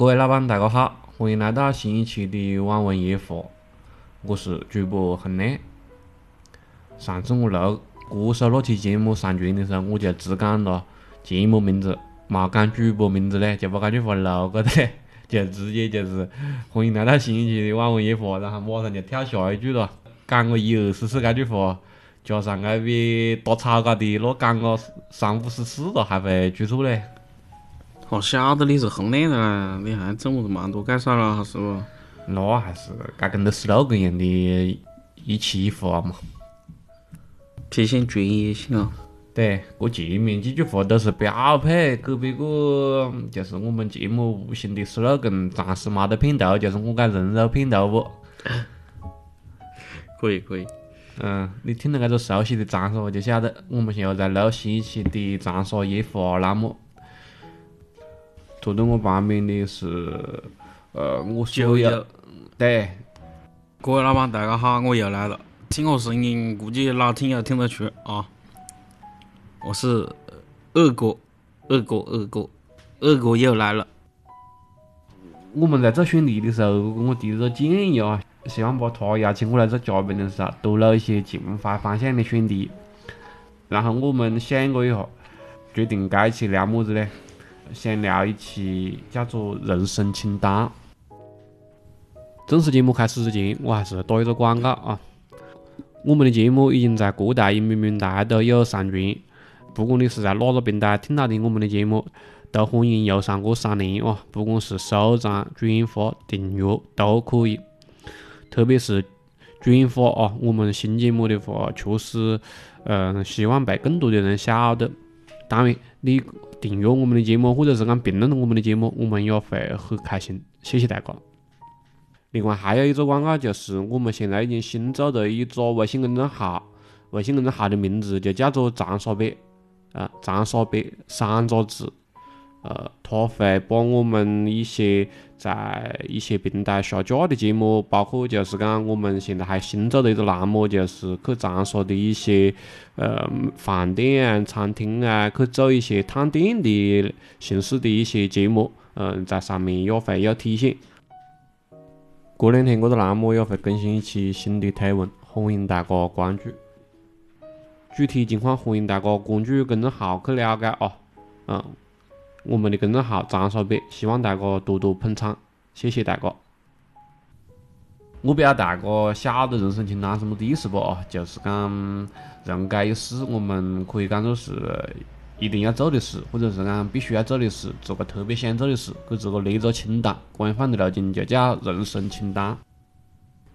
各位老板，大家好，欢迎来到新一期的网文夜话，我是主播亨亮。上次我录歌手那期节目上传的时候，我就只讲了节目名字，没讲主播名字嘞，就把这句话录过的，就直接就是欢迎来到新一期的网文夜话，然后马上就跳下一句了，讲个一二十次这句话，加上那边打草稿的那讲个三五十次了，还会出错嘞。我晓得你是亨利的，你还整么子蛮多介绍啦，是不？那还是该跟着 slogan 一样的一期一话嘛。体现专业性啊！对，这前面几句话都是标配，给别个就是我们节目无形的 slogan，暂时没得片头，就是我讲人肉片头不？可以可以。嗯，你听到这个熟悉的长沙话，就晓得我们现在在录新一期的长沙夜话栏目。坐在我旁边的是，呃，我所有对，各位老板大家好，我又来了，听我声音估计老听友听得出啊，我是二哥，二哥，二哥，二哥又来了。我们在做选题的时候，我提了个建议啊，希望把他邀请过来做嘉宾的时候，多录一些情怀方向的选题。然后我们想过一下，决定这一期聊么子呢？想聊一期叫做“人生清单”。正式节目开始之前，我还是打一个广告啊！我们的节目已经在各大音频平台都有上传，不管你是在哪个平台听到的我们的节目，都欢迎右上角三连啊！不管是收藏、转发、订阅都可以，特别是转发啊！我们新节目的话，确实，嗯，希望被更多的人晓得。当然，你。订阅我们的节目，或者是讲评论我们的节目，我们也会很开心。谢谢大家。另外还有一个广告，就是我们现在已经新做的一个微信公众号，微信公众号的名字就叫做“长沙北”，啊，长沙北三个字。呃，它会把我们一些在一些平台下架的节目，包括就是讲我们现在还新做的一个栏目，就是去长沙的一些呃饭店啊、餐厅啊，去做一些探店的形式的一些节目，嗯，在上面也会有体现。过两天这个栏目也会更新一期新的推文，欢迎大家关注。具体情况欢迎大家关注公众号去了解啊，嗯。我们的公众号“长沙北”，希望大家多多捧场，谢谢大家。我不晓得大家晓得人生清单什么意思不啊？就是讲人该有事，我们可以讲作是一定要做的事，或者是讲必须要做的事，做个特别想做的事，给自个列个清单。官方的路径就叫人生清单。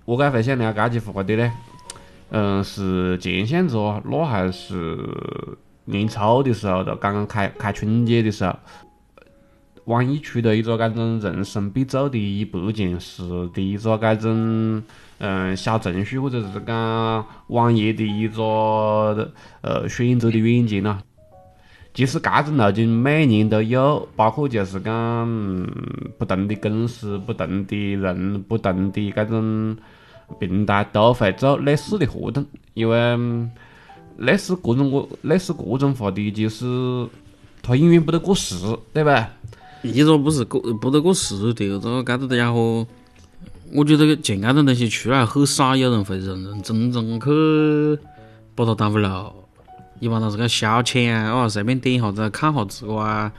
我该会想聊这句话的呢？嗯，是前向子哦，那还是？年初的时候，就刚刚开开春节的时候，网易出了一个搿种人生必做的一百件事的一个搿种嗯小程序，或者是讲网页的一个呃选择的软件咯。其实搿种路径每年都有，包括就是讲嗯不同的公司、不同的人、不同的搿种平台都会做类似的活动，因为。类似各种各类似各种话的，就是他永远不得过时，对吧？一个不是过不得过时，第二个搿个家伙，我觉得像搿种东西出来，很少有人会认认真真去把它当回路，一般都是个消遣啊，哦，随便点一下子看下子个啊。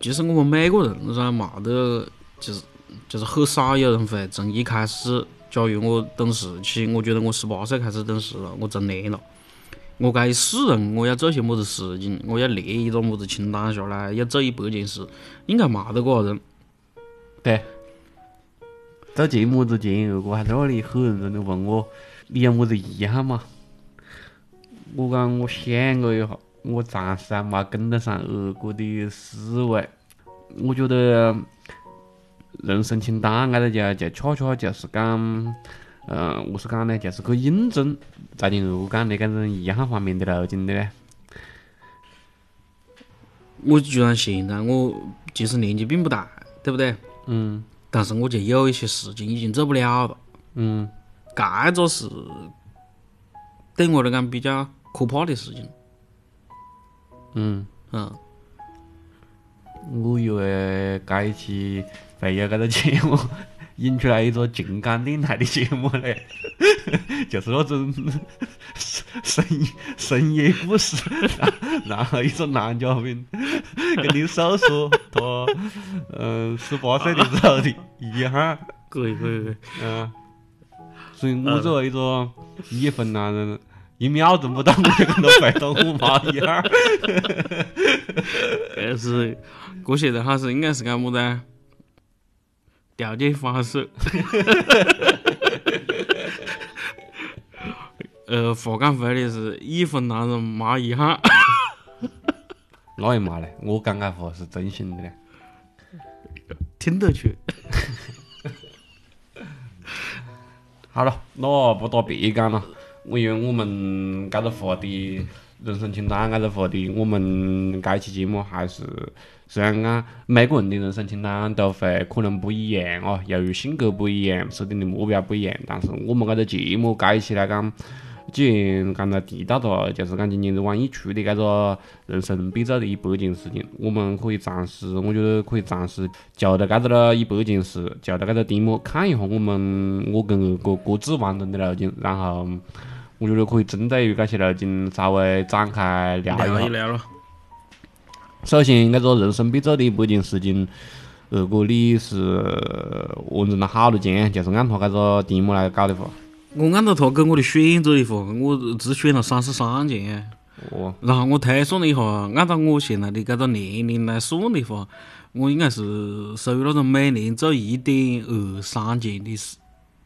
其实我们每个人噻，嘛得就是就是很少有人会从一开始，假如我懂事起，我觉得我十八岁开始懂事了，我成年了。我该死人，我要做些么子事情？我要列一个么子清单下来，要做一百件事，应该没得个人。对，做节目之前，二哥还在那里很认真的问我：“你有么子遗憾吗？”我讲我想过一下，我暂时还没跟得上二哥的思维。我觉得人生清单，搿个就就恰恰就是讲。嗯，我是讲呢，就是去印证在前如果讲的搿种遗憾方面的路径的呢。我居然现在我其实年纪并不大，对不对？嗯。但是我就有一些事情已经做不了了。嗯。搿个是对我来讲比较可怕的事情。嗯。嗯。我以为该一期会有搿个节目引出来一个情感电台的节目嘞，就是那种深深夜故事，然后一个男嘉宾跟你诉说他嗯十八岁的时候的遗憾，可以可以可以，嗯，所以我作为一个已婚男人。一秒钟不到，我就跟他回到我妈一下。但是，过现在他是应该是干么子？调解方式。呃，话讲回来是已婚男人骂一哈。哪一骂嘞？我讲的话是真心的嘞。听得出。好了，那不打别讲了。我因为我们搿个话题，人生清单搿个话题，我们搿期节目还是虽虽然讲每个人的人生清单都会可能不一样哦，由于性格不一样，设定的目标不一样，但是我们搿个节目加起来讲，既然刚才提到了，就是讲今年子网易出的搿个人生必做的一百件事情，我们可以暂时，我觉得可以暂时就着搿个一百件事，就着搿个题目看一下我们我跟各各自完成的路径，然后。我觉得可以针对于这些路径稍微展开聊一聊。首先，那个人生必做的一百件事情，如果你是完成了好多件，就是按他这个题目来搞的话，我按照他给我的选择的话，我只选了三十三件。哦。然后我推算了一下，按照我现在的这个年龄来算的话，我应该是属于那种每年做一点二三件的事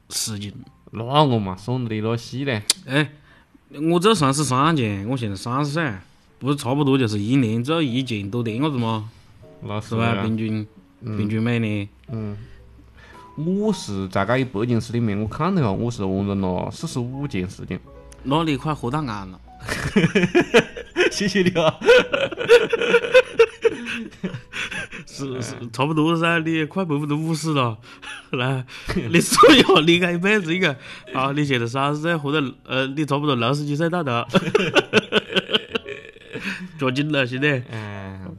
事情。那我嘛，算得那细嘞。哎，我做三十三件，我现在三十岁，不是差不多就是一年做一件多点个子吗？那是吧？平均，平均每年。嗯。我是在这一百件事里面，我看了下，我是完成了四十五件事情。那你快活到岸了。谢谢你啊。是是差不多噻，你快百分之五十了，来，你说一下你这一辈子应该，啊，你现在三十岁，或者呃，你差不多六十几岁到头，抓紧了，兄弟。嗯。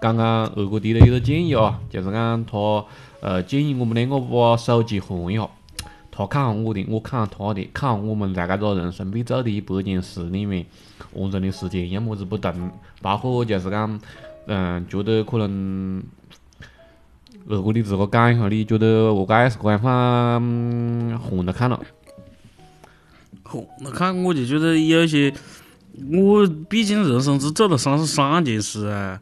刚刚二哥提了一个建议啊，就是讲他呃建议我们两个把手机换一下，他看下我的，我看下他的，看下我们在这个人生必做的一百件事里面。完成的时间有么子不同？包括就是讲，嗯，觉得可能，二哥你自个讲一下，你觉得我该是这样法换着看了？换着看，我就觉得有些，我毕竟人生只做了三十三件事啊，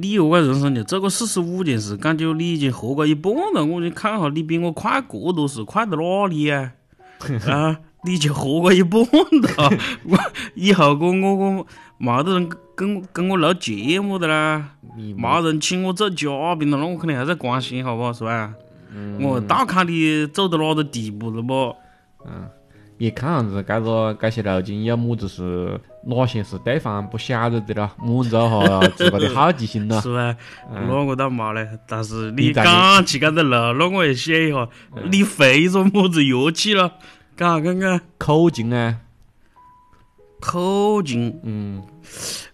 你何解人生就做过四十五件事？感觉你已经活过一半了，我就看下你比我快过多是快到哪里啊？啊？你就活过一半了，我以后我我我没得人跟跟我录节目的啦，没人请我做嘉宾了，那我肯定还在关心好不好，是吧？我倒看你走到哪个地步了不？嗯，也看样子，这个这些路径有么子是哪些是对方不晓得的了，满足下自个的好奇心咯，是吧？那我倒没嘞，但是你讲起这个路，那我也想一下，你会一种么子乐器了？讲看看，口琴啊？口琴，嗯，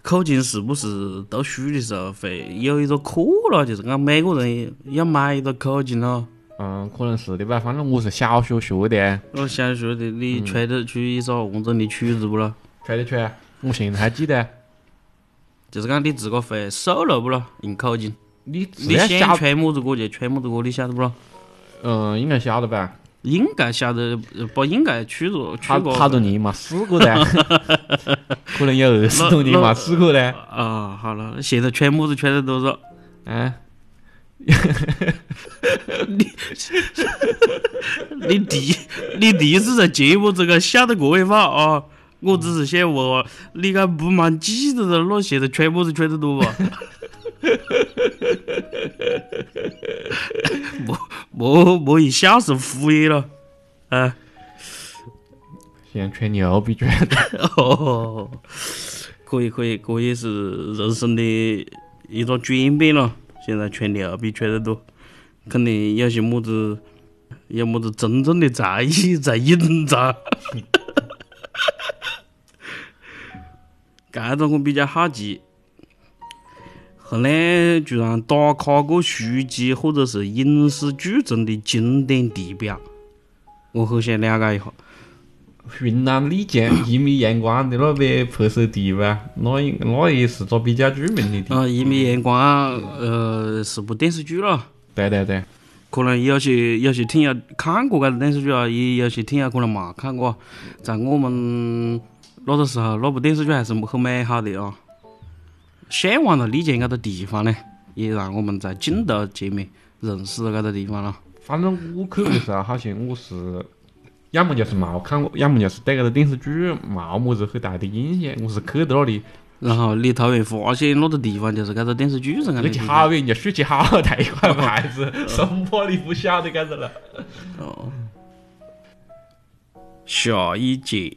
口琴是不是读书的时候会有一个课了？就是讲每个人要买一个口琴咯。嗯，可能是的吧。反正我是小学学的。我小学的，你吹得出一首完整的曲子不咯？吹得出，我现在还记得。就是讲你自个会 solo 不咯？用口径。你你想吹么子歌就吹么子歌，你晓得不咯？嗯，应该晓得吧。应该晓得，不应该取过取过。好多年嘛，试过的，可能有二十多年嘛，试过的。啊，好了，现在吹么子吹得多少？啊？你 你第你第一次在节目这个晓得这一话啊？我只是想问，你该不蛮记得了？那现在吹么子吹得多不？莫莫莫一笑是敷衍了，啊！现在吹牛逼吹的，哦，可以可以，这也是人生的一个转变了。现在吹牛逼吹得多，肯定有些么子，有么子真正的才艺在隐藏。这个 我比较好奇。后来，居然打卡过书籍或者是影视剧中的经典地标，我很想了解一下。云南丽江一米阳光的那边拍摄地吧，那应那也是个比较著名的地。啊，一米阳光，呃，是部电视剧了。对对对，可能有些有些听友看过搿个电视剧啊，也有些听友可能没看过。在我们那个时候，那部电视剧还是很美好的啊。向往了丽江搿个地方呢，也让我们在镜头前面认识了搿个地方了。反正我去的时候，好像我是要么就是没看过，要么就是对搿个电视剧没么子很大的印象。我是去到那里，然后你突然发现那个地方就是搿个电视剧上搿个那地方。去好远，就竖起好大一块牌子，生怕你不晓得搿个了。哦。下一节，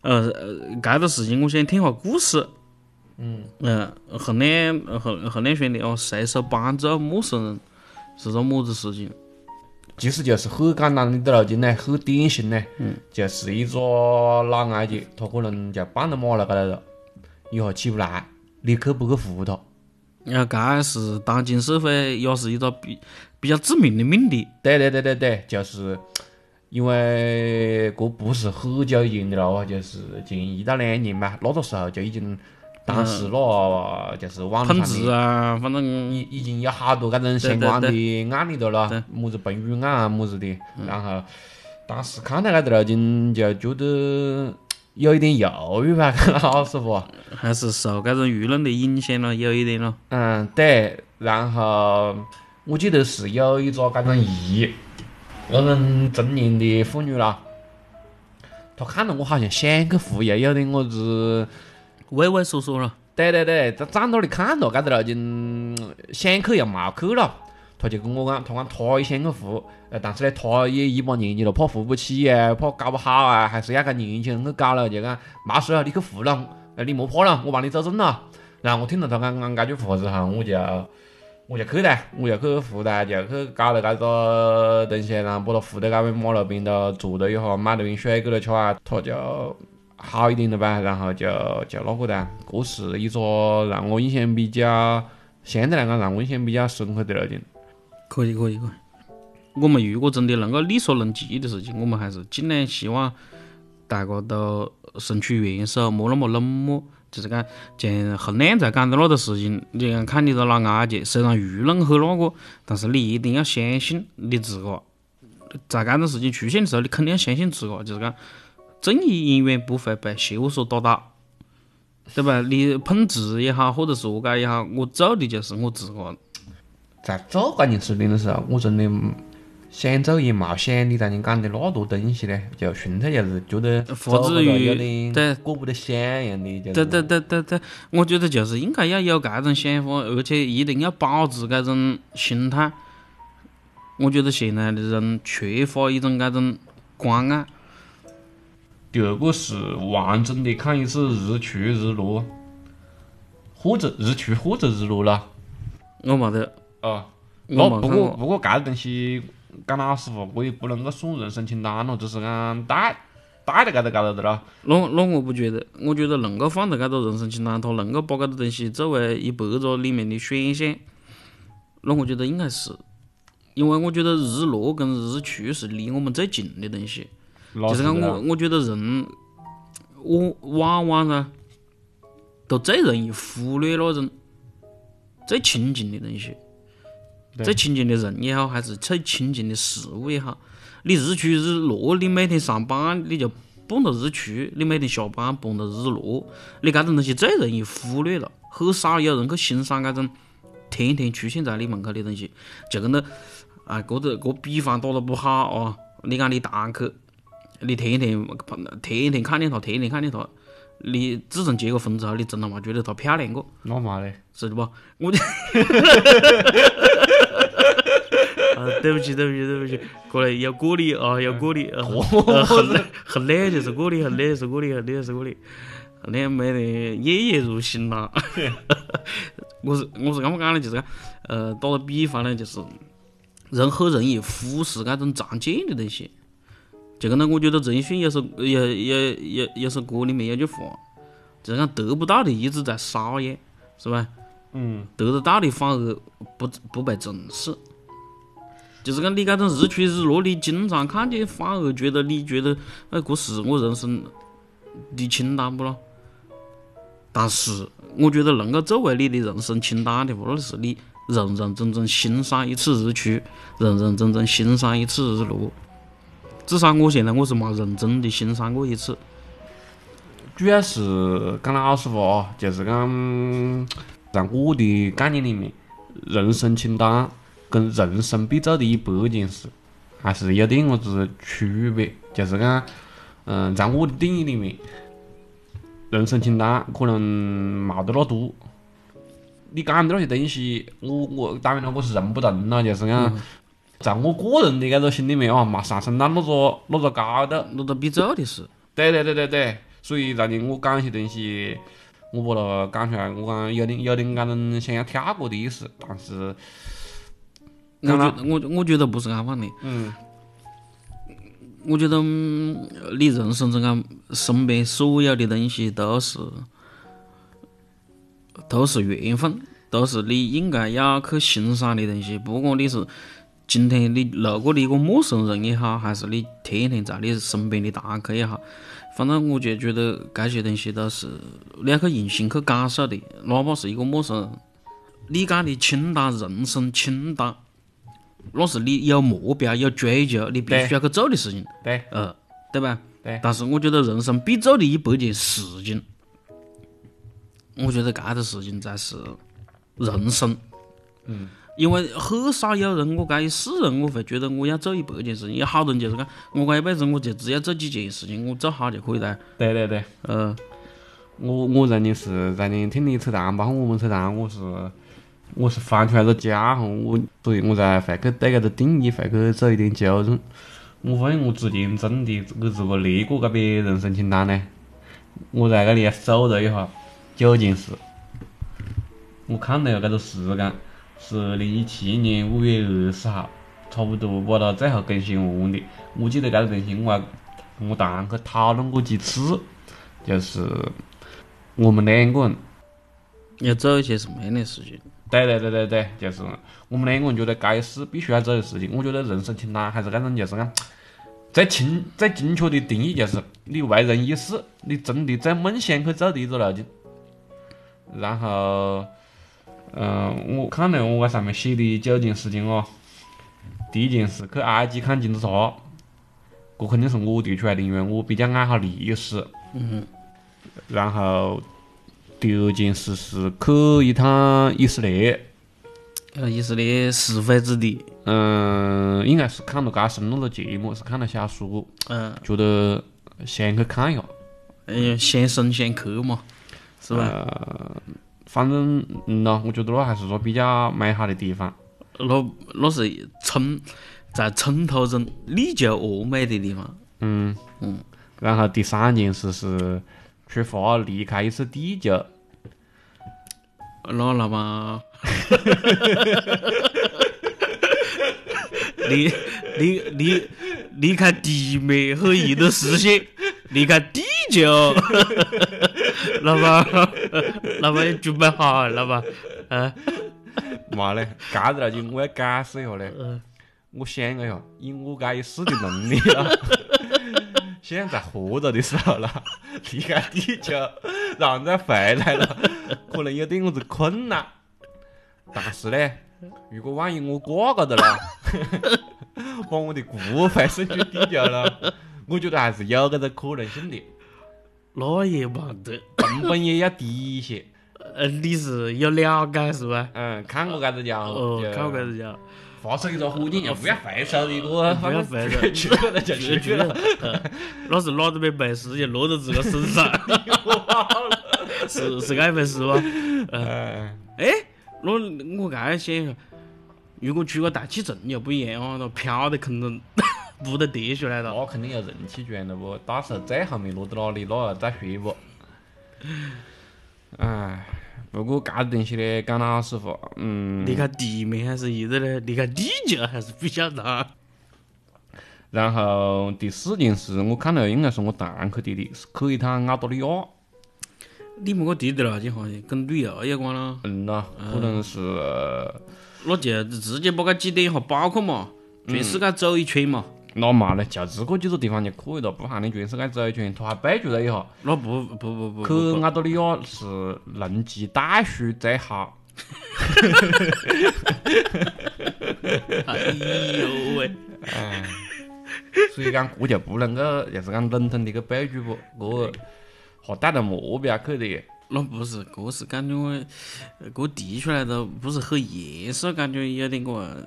呃呃，搿个事情我想听下故事。嗯，嗯，后面后后两兄弟哦，随手帮助陌生人是个么子事情？其实就是很简单的路径呢，很典型呢，嗯就是一个老阿姐，她可能就绊到马路高头了，一下起不来，你去不去扶她？然后搿是当今社会也是一个比比较致命的命题。对对对对对，就是因为这不是很久以前的了啊，就是近一到两年吧，那个时候就已经当时咯就是网络碰上的啊，反正已已经有好多搿种相关的案例的对了，么子彭宇案啊么子的，然后当时看到搿个路径就觉得有一点犹豫吧，老师傅。还是受搿种舆论的影响了，有一点咯。嗯，对，然后我记得是有一个搿种姨，那种中年的妇女啦，她看到我好像想去扶，又有点我子，畏畏缩缩了。对对对，在站那里看到搿个路径，想去又冇去了，他就跟我讲，他讲他也想去扶，呃，但是呢，他也一把年纪了，怕扶不起啊，怕搞不好啊，还是要跟年轻人去搞了，就讲没事啊，你去扶了，呃，你莫怕了，我帮你走正了。然后我听到他讲讲搿句话之后，我就我就去哒，我就去扶哒，就去搞了搿个东西，然后把他扶到搿边马路边头坐了一下，买了瓶水给她吃啊，他就好一点了吧，然后就就那个的，这是一个让我印象比较相对来讲让我印象比较深刻的路径。可以可以可以。我们如果真的能够力所能及的事情，我们还是尽量希望大家都伸出援手，莫那么冷漠。就是讲，像洪亮才讲的那个事情，你看看你个老阿姐，虽然舆论很那个，但是你一定要相信你自个，在搿种事情出现的时候，你肯定要相信自个，就是讲，正义永远不会被邪恶所打倒，对吧？你碰瓷也好，或者是何解也好，我做的就是我自个。在做搿件事情的时候，我真的想做也冇想你当年讲的那多东西呢，就纯粹就是觉得发自于对过不得想一样的，对对对对对，我觉得就是应该要有搿种想法，而且一定要保持搿种心态。我觉得现在的人缺乏一种搿种关爱。第二个是完整的看一次日出日落，或者日出或者日落啦。我没得，啊，我那不过。不过搿个东西讲老实话，我也不能够算人生清单咯，只是讲带带到搿个高头的咯。那那我不觉得，我觉得能够放在搿个人生清单，它能够把搿个东西作为一百个里面的选项，那我觉得应该是，因为我觉得日落跟日出是离我们最近的东西。就是讲我，我觉得人，我往往呢，都最容易忽略那种最亲近的东西，最亲近的人也好，还是最亲近的事物也好。你日出日落，你每天上班你就蹦到日出，你每天下班蹦到日落，你搿种东西最容易忽略了，很少有人去欣赏搿种天天出现在你门口的东西。就跟那啊，搿个搿比方打得不好啊，你讲你堂客。你天天天天看见她，天天看见她，你自从结过婚之后，你真的没觉得她漂亮过，那嘛嘞，是的不？我就，啊，对不起，对不起，对不起，过来要过你啊，要过你，很累，很累就是过你，很累是过你，很累是过你，那没得夜夜如新啦。我是我是刚刚讲的，就是讲，呃，打个比方呢，就是人和人也忽视那种常见的东西。就跟那我觉得陈奕迅有首有有有有首歌里面有句话，就是讲得不到的一直在撒野，是吧？嗯，得得到的反而不不被重视。就是讲你这种日出日落，你经常看见，反而觉得你觉得，哎，这是我人生的清单不咯？但是我觉得能够作为你的人生清单的话，那是你认认真真欣赏一次日出，认认真真欣赏一次日落。至少我现在我是没认真的欣赏过一次。主要是讲老实话哦，就是讲在我的概念里面，人生清单跟人生必做的一百件事，还是有点么子区别。就是讲，嗯，在我的定义里面，人生清单可能冇得那多。你讲的那些东西，我我当然了，我是认不同了。就是讲，在我个人的搿个心里面哦，没上升到那个那个高度。那个必做的事，对对对对对，所以让你我讲一些东西，我把它讲出来，我讲有点有点那种想要跳过的意思，但是，我觉得我我觉得不是安放的。嗯我觉得嗯你人生中间身边所有的东西都是都是缘分，都是你应该要去欣赏的东西。不管你是今天你路过的一个陌生人也好，还是你天天在你身边的大客也好，反正我就觉得这些东西都是你要去用心去感受的，哪怕是一个陌生人。你讲的清单，人生清单，那是你有目标、有追求，你必须要去做的事情。对呃，对吧？对但是我觉得人生必做的一百件事情，我觉得这个事情才是人生。嗯。因为很少有人，我这一世人，我会觉得我要做一百件事情。有好多人就是讲，我这一辈子我就只要做几件事情，我做好就可以了。对对对，呃，我我认的是在你听你扯淡，包括我们扯淡，我是我是翻出来个家伙，我所以我才会去对搿个定义会去做一点纠正。我发现我之前真的我如果列过搿边人生清单呢，我在搿里搜了一下九件事，我看了搿个时间是二零一七年五月二十号，差不多把它最后更新完的。我记得搿个东西我还跟我堂去讨论过几次，就是我们两个人。要做一些什么样的事情？对对对对对，就是我们两个人觉得该是必须要做的事情。我觉得人生清单还是那种就是讲最清最精确的定义，就是你为人一世，你真的在梦想去做的一个路径。然后，嗯、我看了我上面写的九件事情哦，第一件事去埃及看金字塔，这肯定是我提出来的，因为我比较爱好历史。嗯，然后第二件事是去一趟以色列。呃，以色列是非之地。嗯，应该是看了搿深入的节目，是看了小说，嗯，觉得先去看一下。嗯，先生先客嘛，是吧？呃，反正嗯咯，我觉得那还是个比较美好的地方。那那是村在村头中历久峨美的地方。嗯嗯。然后第三件事是出发离开一次地球。那那么，离离离离开地面和一的视线，离开地球，老板，老板，你准备好老板？嗯嘛嘞，搿个事情我要解释一下嘞。嗯我想了一下，以我搿一世的能力啊，现在在活着的时候了，离开地球，然后再回来了，可能有点么子困难。但是呢，如果万一我挂高头了，把我的骨灰送去地球了，我觉得还是有搿个可能性的，那也没得。成本也要低一些。呃，你是有了解是吧？嗯，看过搿个家伙，哦，看过个家，发出一个火箭，就不要回收的一个，不要回收去了就去去了。嗯那是哪都没本事就落到自个身上，是是这一回事吧？嗯，哎，那我刚才想，如果出个大气层又不一样啊，那飘的可能不得跌下来了。那肯定要人气卷了不？到时候最后面落到哪里，那再说不。唉，不过搿个东西呢，讲老实话，嗯，离开地面还是一直呢？离开地球还是比较难。然后第四件事，我看了应该是我堂去的的，是去一趟澳大利亚。你们个弟弟了，就好像跟旅游有关了。嗯呐，可能是那就直接把它挤点一下包括嘛，全世界走一圈嘛。那嘛嘞，就这个几个地方就可以了，不喊你全世界走一圈。他还备注了一下，那不不不不，去澳大利亚是人机袋鼠最好。哎呦喂！哎，所以讲我就不能够，就是讲笼统的去备注不，这还带着目标去的。那不是，这是感觉，这提出来都不是很严肃，感觉有点个。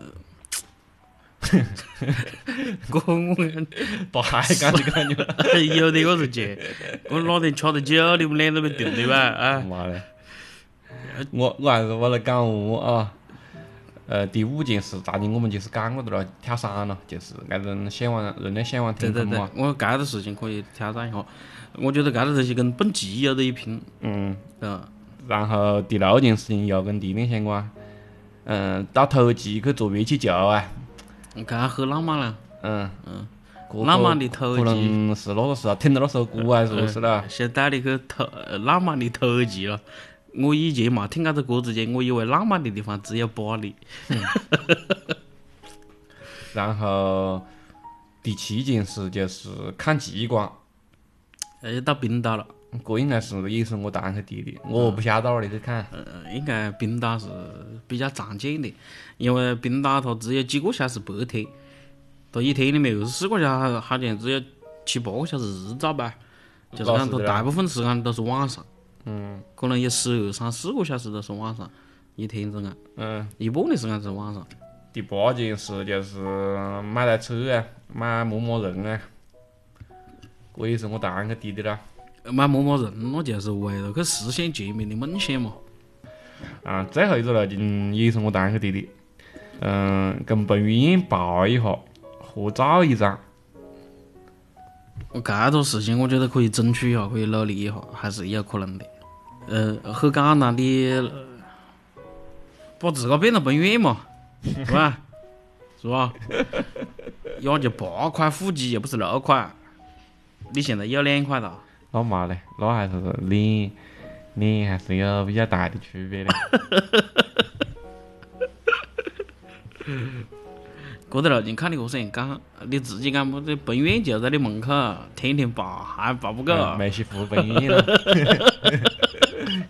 我我大海感觉感觉，有的我是去，我哪天吃了酒，你们脸都没定的吧？啊！妈的！我我还是我来感悟啊。呃，第五件事，大体我们就是讲过的了，跳伞了，就是爱人向往人类向往天空嘛。我该的事情可以挑战一下，我觉得该的这些跟蹦极有得一拼。嗯。嗯。然后第六件事情又跟地面相关，嗯，到头极去坐热气球啊。看很浪漫了。嗯嗯。浪漫的头极。可能是那个时候听到那首歌还是不是了？先带你去头浪漫的头极了。我以前嘛听这个歌之前，我以为浪漫的地方只有巴黎。然后第七件事就是看极光。哎，到冰岛了。这应该是也是我堂客弟弟，我不晓得哪里去看。嗯，应该冰岛是比较常见的，因为冰岛它只有几个小时白天，它一天里面二十四个小时，好像只有七八个小时日照吧，就是讲它大部分时间都是晚上。嗯，可能有十二三四个小时都是晚上，一天中啊，嗯，一半的时间是晚上。第八件事就是买台车啊，买牧马人啊，这也是我堂客弟弟啦。买牧马人，那就是为了去实现前面的梦想嘛。啊，最后一个了，就也是我堂个弟弟，嗯，跟彭于晏抱一下，合照一张。我这个事情，我觉得可以争取一下，可以努力一下，还是有可能的。呃，很简单的，把自个变成彭于晏嘛，是吧？是吧？也就八块腹肌，又不是六块。你现在有两块了。那嘛嘞，那还是脸脸还是有比较大的区别的。过得了，就看你何样讲，你自己讲不？这彭于晏就在你门口，天天抱，还抱不够。梅西服彭于晏了。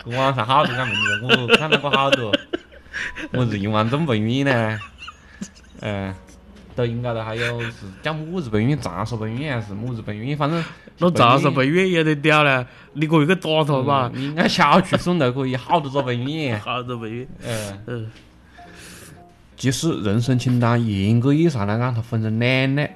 网上 好多讲名字，我看到过好多。我是一万中彭于晏呢。嗯，抖音高头还有是叫么子彭于晏，长沙彭于晏还是么子彭于晏？反正那长沙彭于晏有点屌嘞，你可以去打他嘛。你按小区算都可以好多个彭于晏。好多彭于晏。嗯。其实人生清单严格意义上来讲，它分成两类，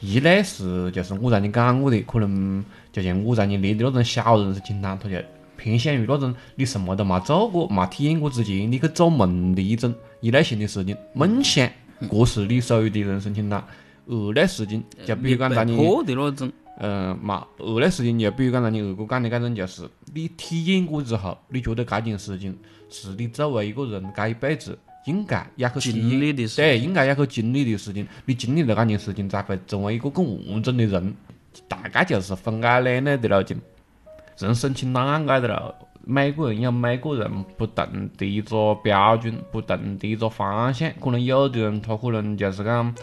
一类是就是我让你讲过的，可能就像我让你列的那种小人生清单，它就偏向于那种你什么都没做过、没体验过之前，你去做梦的一种一类型的事情，梦想，这是你属于的人生清单。二类事情就比如讲让你，嗯，嘛，二类事情就比如讲让你二哥讲的搿种，就是你体验过之后，你觉得搿件事情是你作为一个人搿一辈子。应该要去经历的事，对，应该要去经历的事情，你经历了搿件事情，才会成为一个更完整的人。大概就是分开两类的了，就人生清单按盖的了。每个人有每个人不同的一个标准，不同的一个方向。可能有的人他可能就是讲，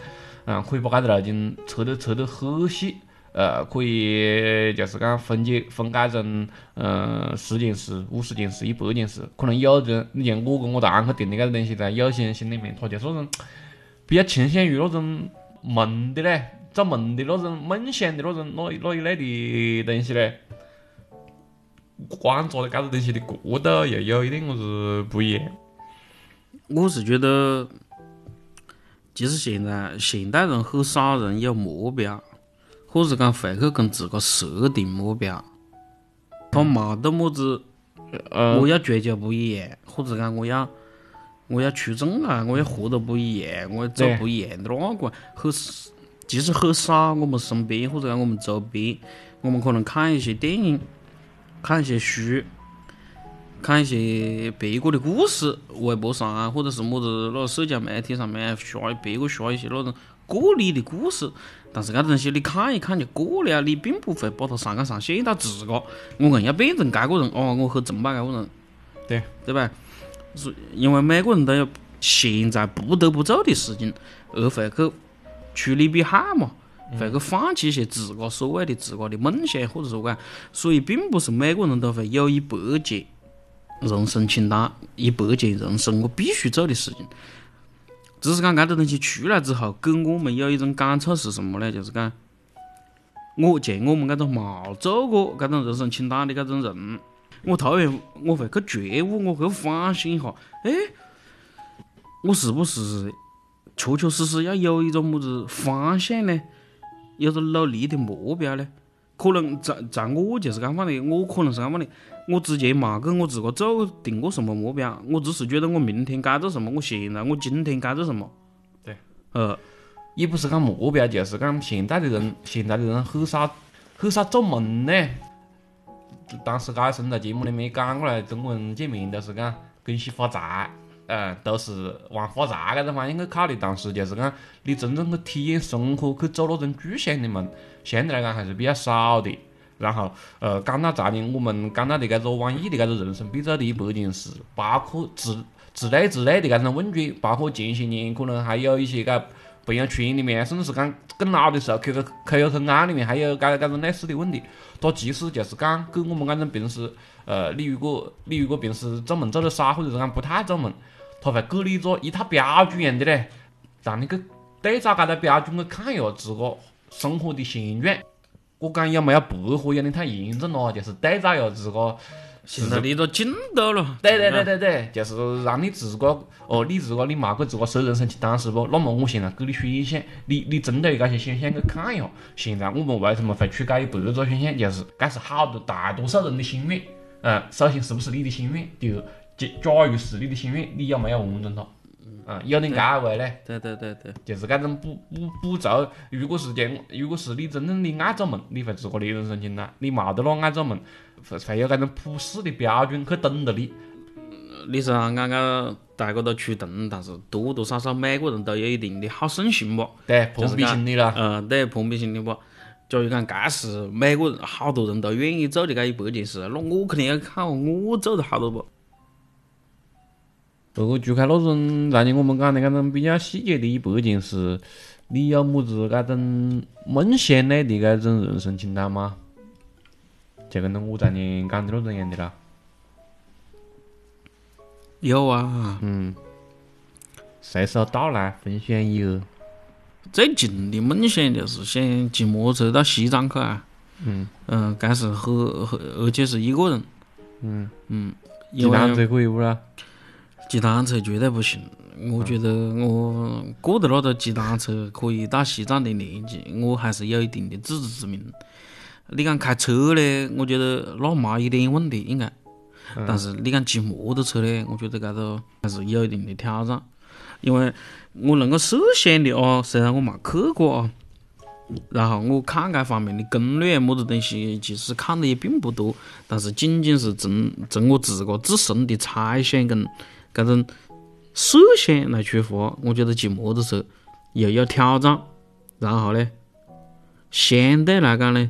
嗯，可以把这个事情拆得拆得很细。呃，可以就是讲分解分解成嗯十件事、五十件事、一百件事，可能有的人，你像我跟我堂去定的搿个东西，在有些人心里面，他就是那种比较倾向于那种梦的嘞，做梦的那种梦想的那种那那一类的东西嘞。观察的搿个东西的角度又有一点么子不一样。我是觉得，其实现在现代人很少人有目标。或是讲会去跟自个设定目标，他没得么子，我要追求不一样，或者讲我要我要出众啊，我要活得不一样，我要走不一样的那个，很其实很少。我们身边或者讲我们周边，我们可能看一些电影，看一些书，看一些别个的故事，微博上啊，或者是么子那社交媒体上面刷别个刷一些那种过你的故事，但是搿东西你看一看就过了，你并不会把它上纲上线到自个，我硬要变成搿个人哦，我很崇拜搿个人，对。对吧？是因为每个人都有现在不得不做的事情，而会去趋利避害嘛，会去放弃一些自个所谓的自个的梦想，或者说讲，所以并不是每个人都会有一百件人生清单，一百件人生我必须做的事情。只是讲搿个东西出来之后，给我们有一种感触是什么呢？就是讲，我见我们搿种冇做过搿种人生清单的搿种人，我突然我会去觉悟，我会反省一下，哎，我是不是确确实实要有一种么子方向呢？有种努力的目标呢？可能在在我就是讲法的，我可能是讲法的，我之前冇给我自个做定过什么目标，我只是觉得我明天该做什么，我现在我今天该做什么。对，呃，也不是讲目标，就是讲现在的人，现在的人很少很少做梦呢。当时搿生在节目里面讲过来，中国人见面都是讲恭喜发财，嗯，都是往发财搿种方向去考虑。但是就是讲你真正去体验生活，去做那种具象的梦，相对来讲还是比较少的。然后，呃，讲到这里，我们讲到的搿个网易的搿个人生必做的一百件事，包括之之类之类的搿种问卷，包括前些年可能还有一些搿朋友圈里面，甚至是讲更老的时候，Q Q Q Q 空间里面还有搿搿种类似的问题。它其实就是讲给我们搿种平时，呃，你如果你如果平时做梦做得少，或者是讲不太做梦，它会给你一个一套标准样的嘞，让你去对照搿个标准去看一下自个生活的现状。我讲有没有白活有点太严重了，就是对照一下自个。现在你都进度了。对对对对对，就是让你自个哦，你自个你冇给自个设人生清单是不？那么我现在给你选项，你你针对搿些选项去看一下。现在我们为什么会出搿一百个选项？就是搿是好多大多数人的心愿。嗯，首先是不是你的心愿？第二，假假如是你的心愿，你有没有完成它？嗯，有点搿个味嘞。对对对对，就是搿种步步步骤。如果是讲，如果是你真正的爱做梦，你会自个的人生清单；你冇得那爱做梦，会会有搿种普世的标准去等着你。你说俺刚大家都趋同，但是多多少少每个人都有一定的好胜心吧？对，碰比心理了。嗯，对，碰比心理吧。假如讲搿是每个人好多人都愿意做的搿一百件事，那我肯定要看我做的好多不？不过，除开那种让你我们讲的搿种比较细节的一百件事，你有么子搿种梦想类的搿种人生清单吗？就跟我在年讲的那种样的啦。有啊。嗯。随手到来，分享一个。最近的梦想就是想骑摩托车到西藏去啊。嗯。嗯，但是很很，而且是一个人。嗯。嗯。骑单车可以不啦？骑单车绝对不行，我觉得我过得那个骑单车可以到西藏的年纪，我还是有一定的自知之明。你讲开车呢，我觉得那没一点问题应该，但是你讲骑摩托车呢，我觉得这个还是有一定的挑战。因为我能够设想的啊，虽然我没去过啊，然后我看这方面的攻略么子东西，其实看的也并不多，但是仅仅是从从我自个自身的猜想跟。搿种设想来出发，我觉得骑摩托车又有挑战，然后呢，相对来讲呢，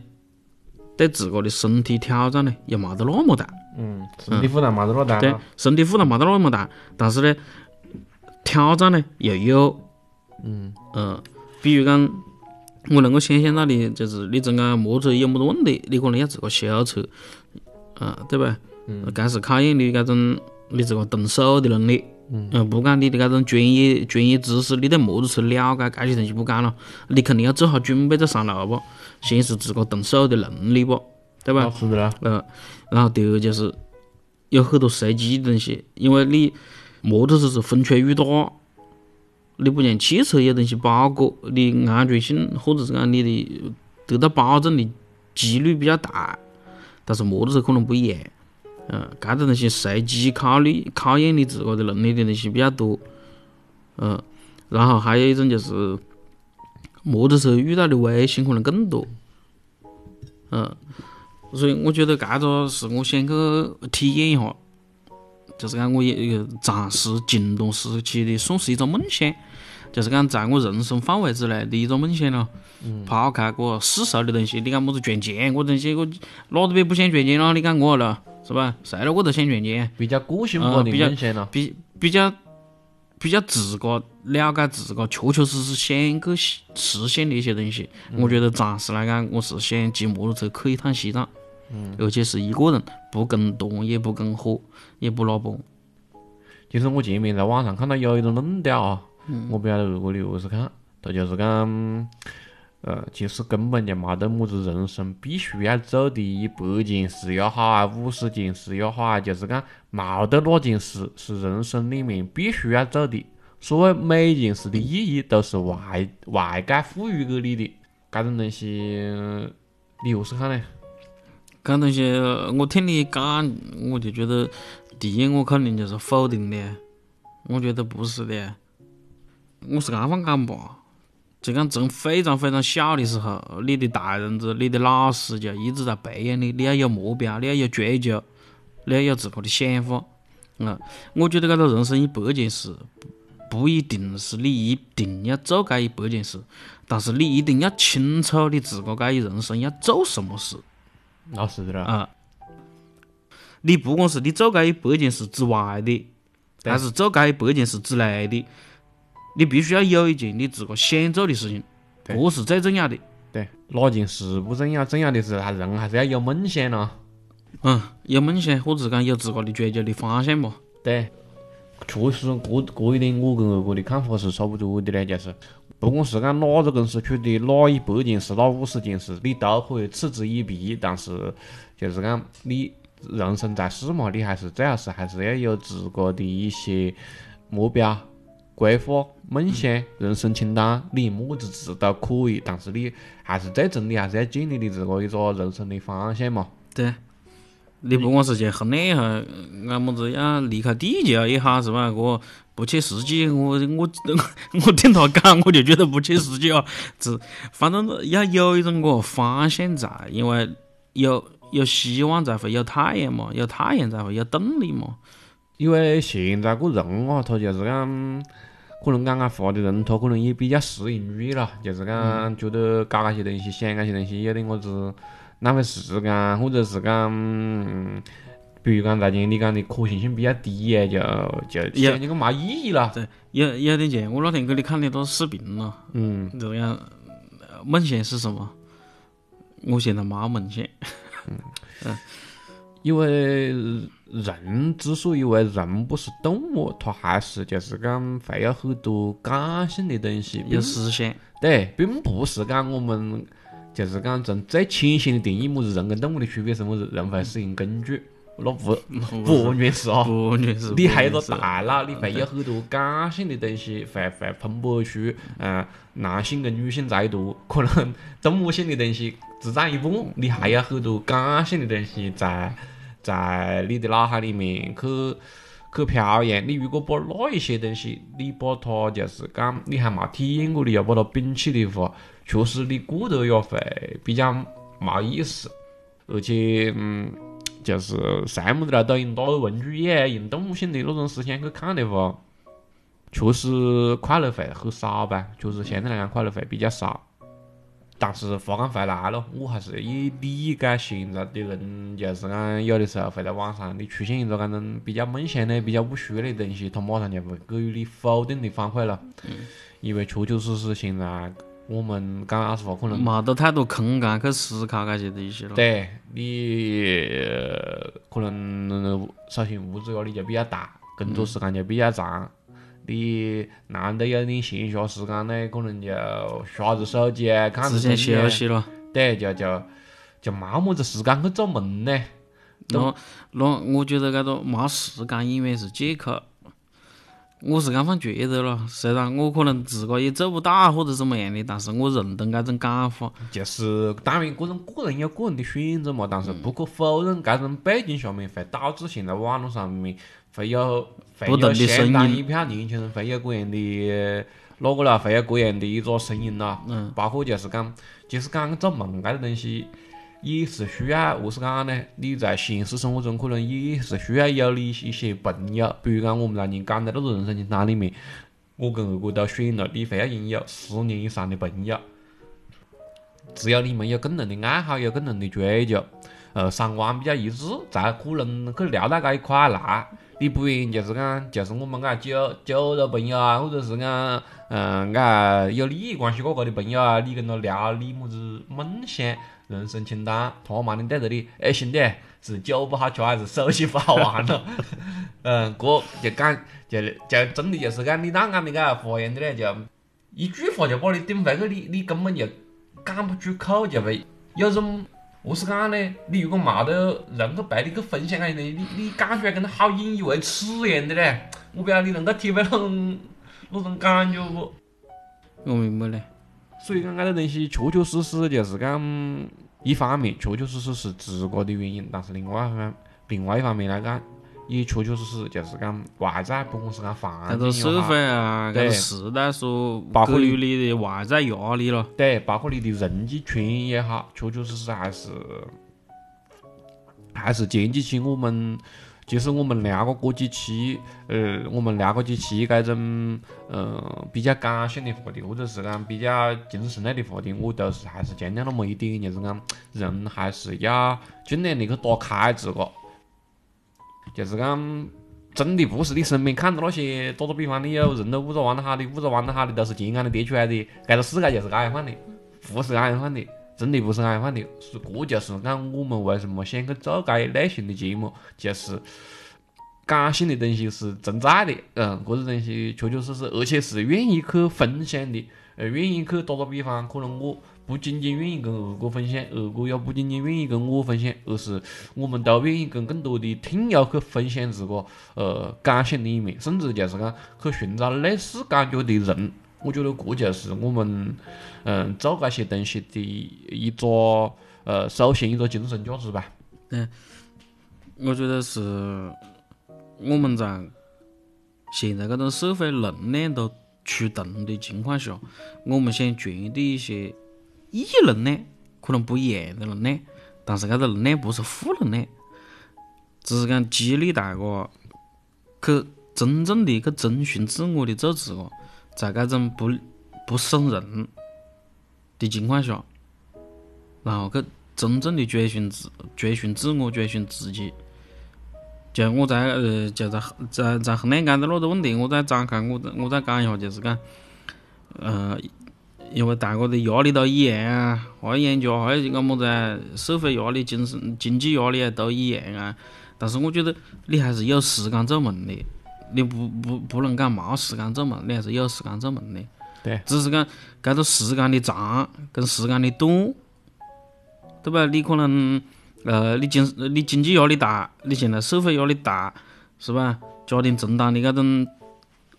对自个的身体挑战呢又冇得那么大。嗯，身体负担冇得那么大。对，身体负担冇得那么大，但是呢，挑战呢又有。嗯。嗯，比如讲，我能够想象到的，就是你真个摩托车有么子问题，你可能要自个修车，啊，对吧？嗯。搿是考验你搿种。你自个动手的能力，嗯，不讲你的搿种专业专业知识，你对摩托车了解，搿些东西不讲了，你肯定要做好准备再上路不？先是自个动手的能力不？对吧？是的啦。嗯，然后第二就是有很多随机的东西，因为你摩托车是风吹雨打，你不像汽车有东西包裹，你安全性或者是讲你的得到保证的几率比较大，但是摩托车可能不一样。嗯，搿种东西随机考虑考验你自个的能力的东西比较多，嗯，然后还有一种就是摩托车遇到的危险可能更多，嗯，所以我觉得搿个是我想去体验一下，就是讲我一个暂时静动时期的算是一种梦想，就是讲在我人生范围之内的一种梦想了。抛开个世俗的东西，你讲么子赚钱，我东西我哪个别不想赚钱了？你讲我了，是吧？谁了我都想赚钱。比较个性化的梦想了，比比较比较自个了解自个，确确实实想去实现的一些东西。我觉得暂时来讲，我是想骑摩托车去一趟西藏，而且是一个人，不跟团，也不跟伙，也不拉帮。其实我前面在网上看到有一种论调啊，我不晓得如果你何是看，他就是讲。呃，其实根本就没得么子人生必须要做的一百件事也好啊，五十件事也好啊，就是讲冇得哪件事是人生里面必须要做的。所谓每件事的意义都是外外界赋予给你的，搿种东西你何是看呢？搿东西我听你讲，我就觉得第一我肯定就是否定的，我觉得不是的，我是这方讲吧。就讲从非常非常小的时候，你的大人子、你的老师就一直在培养你，你要有目标，你要有追求，你要有自个的想法。啊，我觉得搿个人生一百件事，不一定是你一定要做搿一百件事，但是你一定要清楚你自个搿一人生要做什么事。那是的啦。啊，你不管是你做搿一百件事之外的，还是做搿一百件事之内的。你必须要有一件你自个想做的事情，这是最重要的。对，哪件事不重要，重要的是他人还是要有梦想咯。嗯，有梦想，或者是讲有自个的追求的方向嘛。对，确实，这这一点我跟二哥的看法是差不多的嘞，就是，不管是讲哪个公司出的哪一百件事、哪五十件事，你都可以嗤之以鼻。但是，就是讲你人生在世嘛，你还是最好是还是要有自个的一些目标。规划、梦想、人生清单，你么子事都可以，但是你还是最终你还是要建立你自个一个人生的方向嘛。对，你不管是去训练一下，俺么子要离开地球也好，是吧？我不切实际，我我我听他讲，我就觉得不切实际啊。只，反正要有一种个方向在，因为有有希望才会有太阳嘛，有太阳才会有动力嘛。因为现在个人啊，他就是讲。可能刚刚发的人，他可能也比较适应主义了，就是讲觉得搞那些东西、想那些东西有点么子浪费时间，或者是讲，比如讲大家你讲的可行性比较低呀，就就想这个没意义了。对，有有点像我那天给你看的个视频了。嗯。这样，梦想是什么？我现在没梦想。嗯。因为人之所以为人不是动物，它还是就是讲会有很多感性的东西，有思想。对，并不是讲我们就是讲从最浅显的定义，么子人跟动物的区别是么子？人会使用工具，那不不完全是啊，不完全是。你还有个大脑，你会有很多感性的东西会会喷薄出，嗯，男性跟女性在多，可能动物性的东西只占一半，你还有很多感性的东西在。在你的脑海里面去去飘扬。你如果把那一些东西，你把它就是讲你还没体验过的，要把它摒弃的话，确实你过得也会比较没意思。而且，嗯，就是啥么子了，都用达尔文主义，用动物性的那种思想去看的话，确实快乐会很少吧？确实相对来讲快乐会比较少。但是话讲回来咯，我还是也理解现在的人，就是讲有的时候会在网上你出现一个搿种比较梦想的、比较务虚的东西，他马上就会给予你否定的反馈了。嗯。因为确确实实现在我们讲老实话，可能没得太多空间去思考搿些东西了。对，你可能首先物质压力就比较大，工作时间就比较长。你难得有点闲暇时间呢，可能就刷着手机啊，看视休息了。对，就就就没么子时间去做梦呢。那那我觉得搿个没时间永远是借口。我是搿方觉得咯，虽然我可能自个也做不到或者怎么样的，但是我认同搿种讲法。就是当然，个人个人有个人的选择嘛，但是不可否认，搿种背景下面会导致现在网络上面。会有会有相当一票年轻人会有这样的哪个啦？会有这样的一个声音啦。嗯。包括就是讲，其实讲做梦搿个东西，也是需要何是讲呢？你在现实生活中可能也是需要有你一些朋友，比如讲我们来年讲的那个人生清单里面，我跟二哥都选了，你非要拥有十年以上的朋友。只有你们有共同的爱好，有共同的追求，呃，三观比较一致，才可能去聊到这一块来。你不然就是讲，就是我们个酒酒肉朋友啊，或者是讲，嗯，个有利益关系过个的朋友啊，你跟他聊你么子梦想、人生清单，他妈的对着你，哎，兄弟，是酒不好吃还是手机不好玩了？嗯，哥就讲，就就真的就是讲你那样的个发言的嘞，就一句话就把你顶回去，你你根本就讲不出口，就会有种。何是讲呢？你如果冇得人去陪你去分享啊，你你你讲出来跟那好引以为耻一样的嘞！我不晓得你能够体会那种那种感觉不？我明白嘞。所以讲，搿个东西确确实实就是讲，一方面确确实实是自个的原因，但是另外一方另外一方面来讲。也确确实实就是讲外在，不管是讲环境社会啊，搿个时代所给予你的外在压力咯。对，包括你的人际圈也好，确确实实还是还是建立起我们，其实我们聊过过几期，呃，我们聊过几期搿种呃比较感性的话题，或者是讲比较精神类的话题，我都是还是强调那么一点，就是讲人还是要尽量的去打开自个。就是讲，真的不是你身边看到那些，打个比方，你有认得五个玩得好的，五个玩得好的都是健康的跌出来的，搿个世界就是这样放的，不是这样放的，真的不是这样放的，是这就是讲我们为什么想去做这一类型的节目，就是感性的东西是存在的，嗯，这个东西确确实实，而且是愿意去分享的，呃，愿意去打个比方，可能我。不仅仅愿意跟二哥分享，二哥也不仅仅愿意跟我分享，而是我们都愿意跟更多的听友去分享自个呃感性的一面，甚至就是讲去寻找类似感觉的人。我觉得这就是我们嗯做这些东西的一个呃首先一个精神价值吧。嗯，我觉得是我们在现在这种社会能量都趋同的情况下，我们想传递一些。异能量可能不一样的能量，但是搿个能量不是负能量，只是讲激励大家去真正的去遵循自我的做自我，在搿种不不损人的情况下，然后去真正的追寻自追寻自我，追寻自己。就我在呃就在在在衡量刚才那个问题，我再展开，我再我再讲一下，就是讲，呃。因为大家的压力都一样啊，还有养家，还有一个么子，社会压力、精神、经济压力，都一样啊。但是我觉得你还是有时间做梦的，你不不不能讲没时间做梦，你还是有时间做梦的。对。只是讲，搿个时间的长跟时间的短，对吧？你可能呃，你经你经济压力大，你现在社会压力大，是吧？家庭承担的搿种。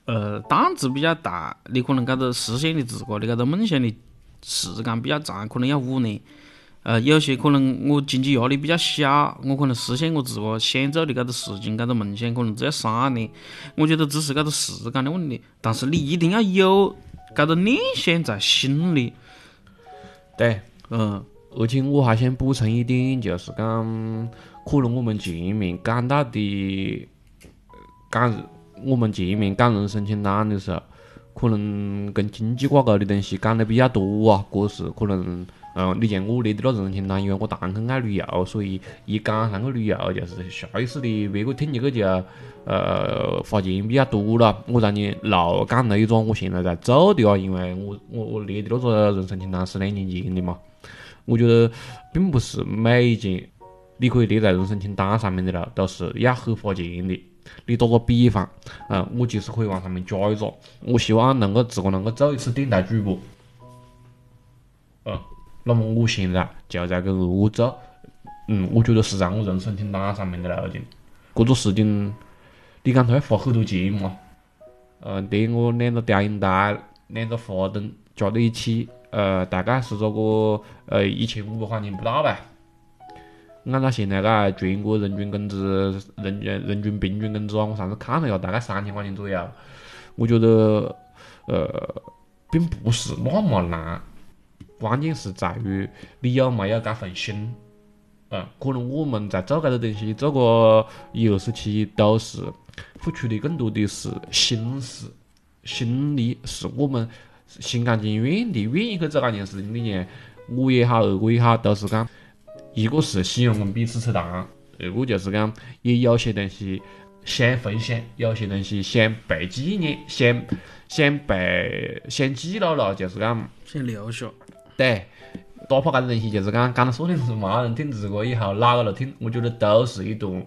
呃，担子比较大，你可能搿个实现你自个的搿个梦想的时间比较长，可能要五年。呃，有些可能我经济压力比较小，我可能实现我自个想做的搿个事情、搿个梦想，可能只要三年。我觉得只是搿个时间的问题，但是你一定要有搿个念想在心里。对，嗯，而且我还想补充一点，就是讲，可能我们前面讲到的讲。我们前面讲人生清单的时候，可能跟经济挂钩的东西讲的比较多啊。这是可能，嗯，你像我列的那人生清单，因为我堂很爱旅游，所以一讲上去旅游，就是下意识的别个听起去就，呃，花钱比较多了。我让你漏讲那一种我现在在做的啊，因为我我我列的那个人生清单是两年前的嘛。我觉得并不是每一件你可以列在人生清单上面的了，都是要很花钱的。你打个比方，嗯，我其实可以往上面加一个，我希望能够自个能够做一次电台主播，嗯，那么我现在就在给二哥做，嗯，我觉得是在我人生清单上面的了已经。这个事情，你讲他要花很多钱嘛？呃，连我两个调音台、两个话筒加在一起，呃，大概是这个呃一千五百块钱不到吧。按照现在个全国人均工资、人均人均平均工资啊，我上次看了一下，大概三千块钱左右。我觉得，呃，并不是那么难，关键是在于你有没有这份心。嗯，可能我们在做这个东西，做个一二十期，都是付出的更多的是心思、心力，是我们心甘情愿的愿意去做那件事情的人。我也好，二哥也好，都是讲，一个是希望我们彼此吃糖，二个就是讲，也有些东西想分享，有些东西想被纪念，想想被想记录了，就是讲先留下。对，打破搿种东西，就是讲讲到说的是没人听，直过以后哪个来听，我觉得都是一段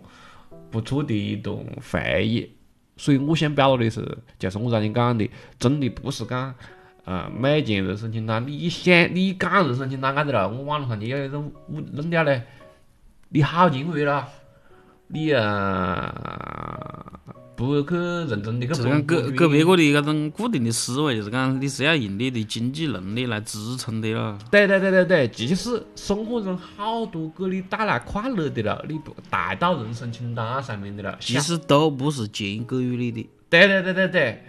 不错的一段回忆。所以我想表达的是，就是我刚才讲的，真的不是讲，呃，每件人生清单，你想你一讲人生清单，搿个了，我网络上就有一种误弄掉嘞，你好敬畏了，你呃不去认真的去就是讲给给别个的搿种固定的思维，就是讲你是要用你的经济能力来支撑的了。对对对对对，其实生活中好多给你带来快乐的了，你不带到人生清单上面的了，其实都不是钱给予你的。对对对对对，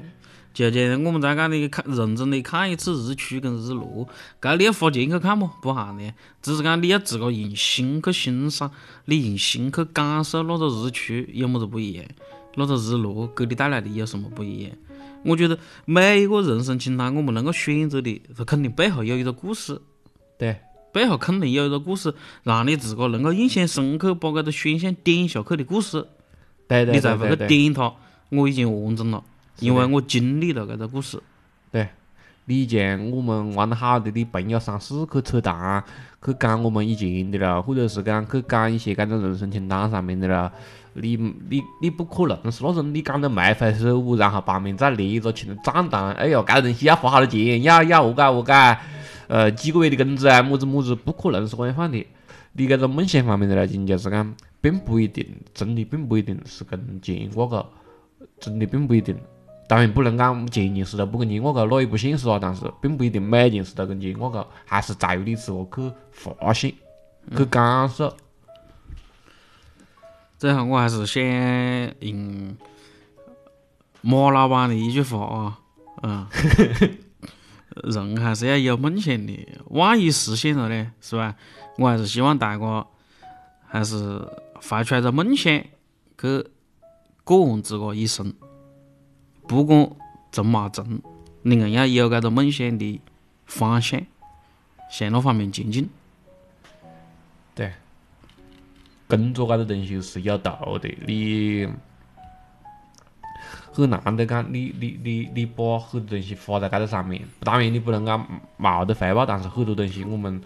就像我们在讲的看认真的看一次日出跟日落，搿你要花钱去看么？不限的，只是讲你要自个用心去欣赏，你用心去感受那个日出有么子不一样，那个日落给你带来的有什么不一样？我觉得每一个人生清单我们能够选择的，它肯定背后有一个故事，对背后肯定有一个故事，让你自个能够印象深刻，把这个选项点下去的故事，对对你才会去对对对，点它。我已经完整了，因为我经历了这个故事。对，你像我们玩得好的的朋友三四去扯淡，去讲我们以前的了，或者是讲去讲一些这种人生清单上面的了，你你你不可能是那种你讲的眉飞色舞，然后旁边再列一个群账单，哎哟，搿东西要花好多钱，要要何解何解，呃，几个月的工资啊，么子么子，不可能是这样放的。你搿种梦想方面的来讲，就是讲，并不一定，真的并不一定是跟钱挂钩，真的并不一定。当然不能讲件件事都不跟钱挂钩，那也不现实啊。但是并不一定每件事都跟钱挂钩，还是在于你自个去发现、去感受。最后我还是想用马老板的一句话啊，嗯，人还是要有梦想的，万一实现了呢，是吧？我还是希望大家还是怀揣着梦想去过完自个一生，不管成没成，你硬要有这个梦想的方向，向那方面前进。工作搿个东西是有道的，你很难得讲，你你你你把很多东西花在搿个上面，当然你不能讲冇得回报，但是很多东西我们。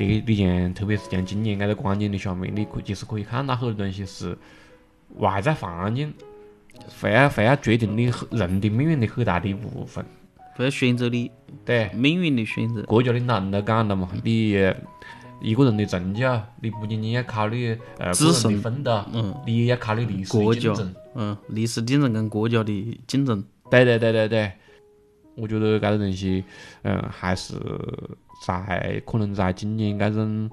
你你像，特别是像今年搿个关键的下面，你可其实可以看到很多东西是外在环境会要会要决定你人的命运的很大的一部分。不要选择你对，命运的选择。国家领导人都讲了嘛，你一个人的成就，你不仅仅要考虑呃个人的奋斗，嗯你也要考虑历史的竞争。，嗯，历史竞争跟国家的竞争，对对对对对，我觉得搿个东西，嗯，还是在可能在今年搿种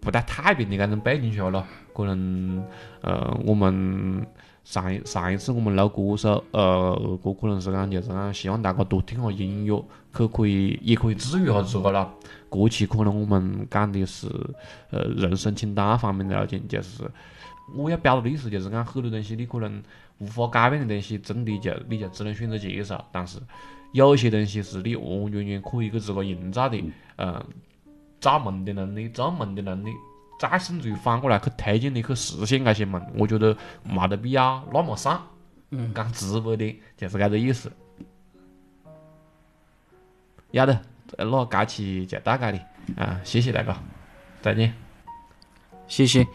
不太太平的搿种背景下咯，可能呃我们上一上一次我们录歌手，呃二哥可能是讲就是讲希望大家多听下音乐，去可以也可以治愈下自个咯。过期可能我们讲的是呃人生清单方面的了解，就是我要表达的意思就是讲很多东西你可能无法改变的东西，真的就你就只能选择接受，但是有些东西是你完完全全可以给自个营造的，呃，造梦的能力、做梦的能力，再甚至于反过来去推荐你去实现那些梦，我觉得没得必要那么丧。嗯，讲直白点就是这个意思。要得，那假期就到搿里啊，谢谢大家，再见。谢谢。